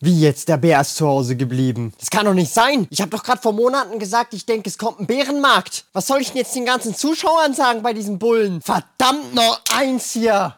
Wie jetzt? Der Bär ist zu Hause geblieben. Das kann doch nicht sein. Ich habe doch gerade vor Monaten gesagt, ich denke, es kommt ein Bärenmarkt. Was soll ich denn jetzt den ganzen Zuschauern sagen bei diesen Bullen? Verdammt noch eins hier.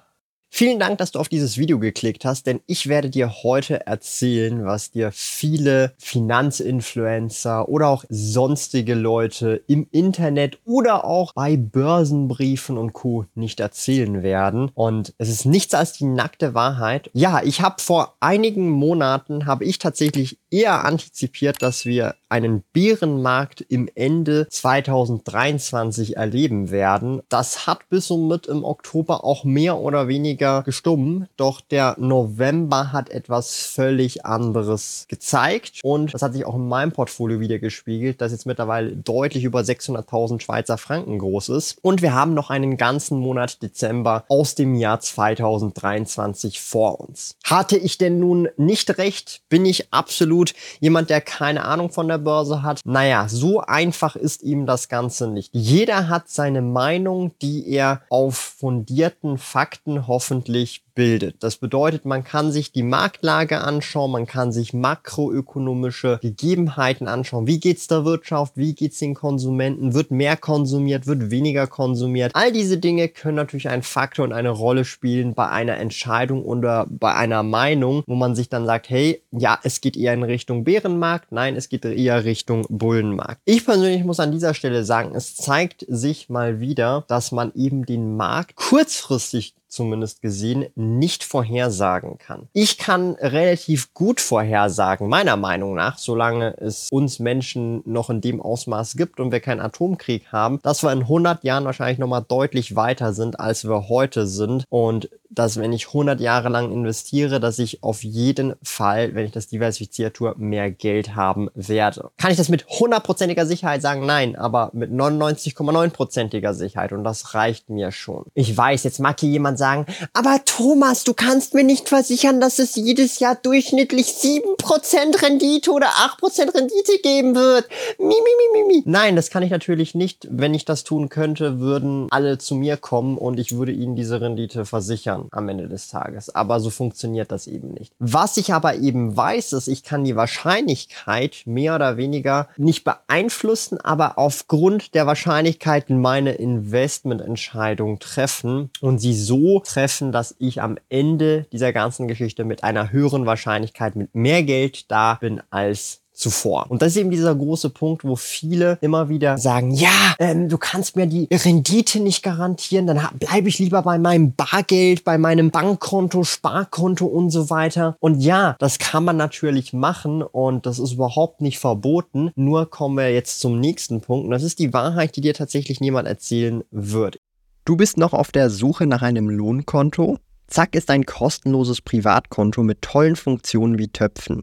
Vielen Dank, dass du auf dieses Video geklickt hast, denn ich werde dir heute erzählen, was dir viele Finanzinfluencer oder auch sonstige Leute im Internet oder auch bei Börsenbriefen und Co. nicht erzählen werden. Und es ist nichts als die nackte Wahrheit. Ja, ich habe vor einigen Monaten, habe ich tatsächlich eher antizipiert, dass wir einen Bärenmarkt im Ende 2023 erleben werden. Das hat bis und mit im Oktober auch mehr oder weniger gestummen, doch der November hat etwas völlig anderes gezeigt und das hat sich auch in meinem Portfolio wieder gespiegelt, das jetzt mittlerweile deutlich über 600.000 Schweizer Franken groß ist und wir haben noch einen ganzen Monat Dezember aus dem Jahr 2023 vor uns. Hatte ich denn nun nicht recht? Bin ich absolut jemand, der keine Ahnung von der Börse hat. Naja, so einfach ist ihm das Ganze nicht. Jeder hat seine Meinung, die er auf fundierten Fakten hoffentlich bildet. Das bedeutet, man kann sich die Marktlage anschauen, man kann sich makroökonomische Gegebenheiten anschauen. Wie geht's der Wirtschaft? Wie geht's den Konsumenten? Wird mehr konsumiert? Wird weniger konsumiert? All diese Dinge können natürlich einen Faktor und eine Rolle spielen bei einer Entscheidung oder bei einer Meinung, wo man sich dann sagt, hey, ja, es geht eher in Richtung Bärenmarkt. Nein, es geht eher Richtung Bullenmarkt. Ich persönlich muss an dieser Stelle sagen, es zeigt sich mal wieder, dass man eben den Markt kurzfristig zumindest gesehen, nicht vorhersagen kann. Ich kann relativ gut vorhersagen, meiner Meinung nach, solange es uns Menschen noch in dem Ausmaß gibt und wir keinen Atomkrieg haben, dass wir in 100 Jahren wahrscheinlich nochmal deutlich weiter sind, als wir heute sind und dass wenn ich 100 Jahre lang investiere, dass ich auf jeden Fall, wenn ich das diversifiziert tue, mehr Geld haben werde. Kann ich das mit hundertprozentiger Sicherheit sagen? Nein, aber mit 99,9%iger Sicherheit und das reicht mir schon. Ich weiß, jetzt mag hier jemand sagen, aber Thomas, du kannst mir nicht versichern, dass es jedes Jahr durchschnittlich 7% Rendite oder 8% Rendite geben wird. Mi, mi, mi, mi, mi. Nein, das kann ich natürlich nicht. Wenn ich das tun könnte, würden alle zu mir kommen und ich würde ihnen diese Rendite versichern am Ende des Tages. Aber so funktioniert das eben nicht. Was ich aber eben weiß, ist, ich kann die Wahrscheinlichkeit mehr oder weniger nicht beeinflussen, aber aufgrund der Wahrscheinlichkeiten meine Investmententscheidung treffen und sie so treffen, dass ich am Ende dieser ganzen Geschichte mit einer höheren Wahrscheinlichkeit mit mehr Geld da bin als zuvor. Und das ist eben dieser große Punkt, wo viele immer wieder sagen, ja, ähm, du kannst mir die Rendite nicht garantieren, dann bleibe ich lieber bei meinem Bargeld, bei meinem Bankkonto, Sparkonto und so weiter. Und ja, das kann man natürlich machen und das ist überhaupt nicht verboten. Nur kommen wir jetzt zum nächsten Punkt und das ist die Wahrheit, die dir tatsächlich niemand erzählen wird. Du bist noch auf der Suche nach einem Lohnkonto? Zack ist ein kostenloses Privatkonto mit tollen Funktionen wie Töpfen.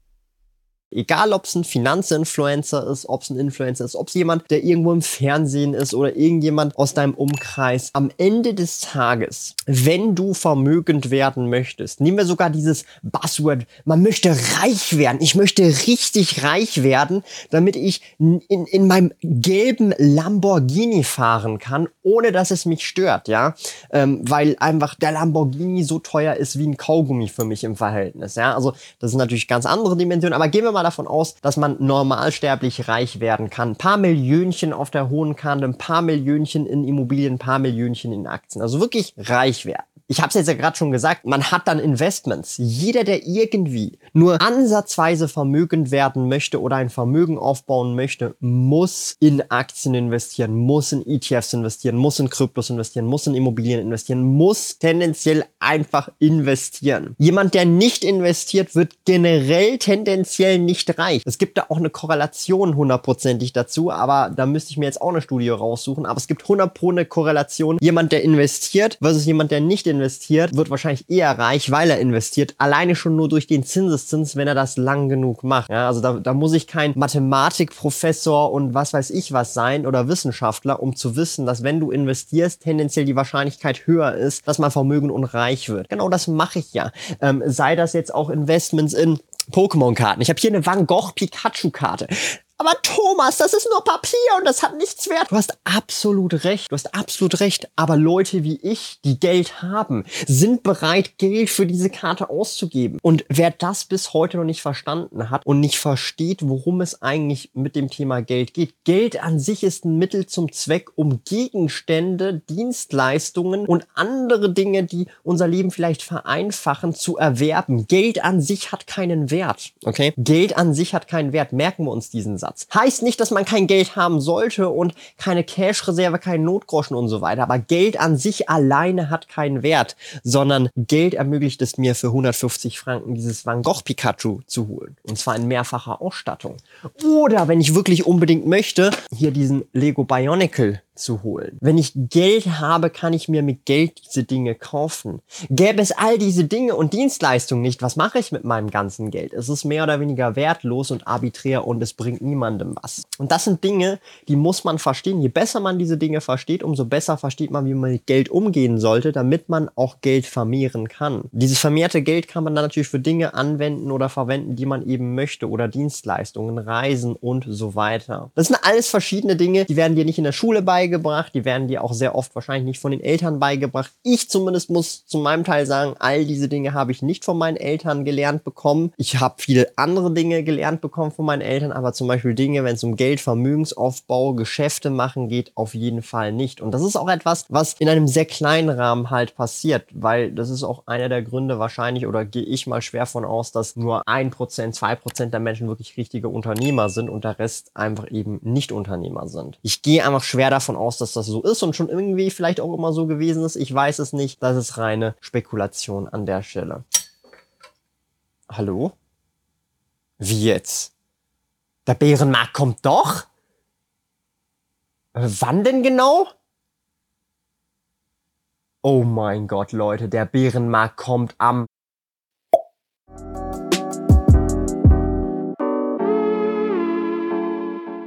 Egal, ob es ein Finanzinfluencer ist, ob es ein Influencer ist, ob es jemand, der irgendwo im Fernsehen ist oder irgendjemand aus deinem Umkreis. Am Ende des Tages, wenn du vermögend werden möchtest, nehmen wir sogar dieses Buzzword, man möchte reich werden. Ich möchte richtig reich werden, damit ich in, in meinem gelben Lamborghini fahren kann, ohne dass es mich stört, ja. Ähm, weil einfach der Lamborghini so teuer ist wie ein Kaugummi für mich im Verhältnis, ja. Also, das sind natürlich ganz andere Dimensionen, aber gehen wir mal mal davon aus, dass man normalsterblich reich werden kann. Ein paar Millionchen auf der hohen Kante, ein paar Millionchen in Immobilien, ein paar Millionchen in Aktien. Also wirklich reich werden. Ich habe es jetzt ja gerade schon gesagt, man hat dann Investments. Jeder, der irgendwie nur ansatzweise vermögend werden möchte oder ein Vermögen aufbauen möchte, muss in Aktien investieren, muss in ETFs investieren, muss in Kryptos investieren, muss in Immobilien investieren, muss tendenziell einfach investieren. Jemand, der nicht investiert, wird generell tendenziell nicht reich. Es gibt da auch eine Korrelation hundertprozentig dazu, aber da müsste ich mir jetzt auch eine Studie raussuchen. Aber es gibt 100 pro eine Korrelation. Jemand, der investiert versus jemand, der nicht investiert, wird wahrscheinlich eher reich, weil er investiert. Alleine schon nur durch den Zinseszins, wenn er das lang genug macht. Ja, also da, da muss ich kein Mathematikprofessor und was weiß ich was sein oder Wissenschaftler, um zu wissen, dass wenn du investierst, tendenziell die Wahrscheinlichkeit höher ist, dass man vermögen und reich wird. Genau das mache ich ja. Ähm, sei das jetzt auch Investments in Pokémon-Karten. Ich habe hier eine Van Gogh Pikachu-Karte. Aber Thomas, das ist nur Papier und das hat nichts wert. Du hast absolut recht. Du hast absolut recht. Aber Leute wie ich, die Geld haben, sind bereit, Geld für diese Karte auszugeben. Und wer das bis heute noch nicht verstanden hat und nicht versteht, worum es eigentlich mit dem Thema Geld geht. Geld an sich ist ein Mittel zum Zweck, um Gegenstände, Dienstleistungen und andere Dinge, die unser Leben vielleicht vereinfachen, zu erwerben. Geld an sich hat keinen Wert. Okay? Geld an sich hat keinen Wert. Merken wir uns diesen Satz. Ansatz. Heißt nicht, dass man kein Geld haben sollte und keine Cash-Reserve, keinen Notgroschen und so weiter. Aber Geld an sich alleine hat keinen Wert, sondern Geld ermöglicht es mir für 150 Franken dieses Van Gogh Pikachu zu holen. Und zwar in mehrfacher Ausstattung. Oder wenn ich wirklich unbedingt möchte, hier diesen Lego Bionicle zu holen. Wenn ich Geld habe, kann ich mir mit Geld diese Dinge kaufen. Gäbe es all diese Dinge und Dienstleistungen nicht, was mache ich mit meinem ganzen Geld? Es ist mehr oder weniger wertlos und arbiträr und es bringt niemandem was. Und das sind Dinge, die muss man verstehen. Je besser man diese Dinge versteht, umso besser versteht man, wie man mit Geld umgehen sollte, damit man auch Geld vermehren kann. Dieses vermehrte Geld kann man dann natürlich für Dinge anwenden oder verwenden, die man eben möchte oder Dienstleistungen, Reisen und so weiter. Das sind alles verschiedene Dinge, die werden dir nicht in der Schule beigebracht beigebracht. Die werden dir auch sehr oft wahrscheinlich nicht von den Eltern beigebracht. Ich zumindest muss zu meinem Teil sagen, all diese Dinge habe ich nicht von meinen Eltern gelernt bekommen. Ich habe viele andere Dinge gelernt bekommen von meinen Eltern, aber zum Beispiel Dinge, wenn es um Geld, Vermögensaufbau, Geschäfte machen geht, auf jeden Fall nicht. Und das ist auch etwas, was in einem sehr kleinen Rahmen halt passiert, weil das ist auch einer der Gründe wahrscheinlich, oder gehe ich mal schwer von aus, dass nur ein Prozent, zwei Prozent der Menschen wirklich richtige Unternehmer sind und der Rest einfach eben nicht Unternehmer sind. Ich gehe einfach schwer davon aus, dass das so ist und schon irgendwie vielleicht auch immer so gewesen ist. Ich weiß es nicht. Das ist reine Spekulation an der Stelle. Hallo? Wie jetzt? Der Bärenmarkt kommt doch? Wann denn genau? Oh mein Gott, Leute, der Bärenmarkt kommt am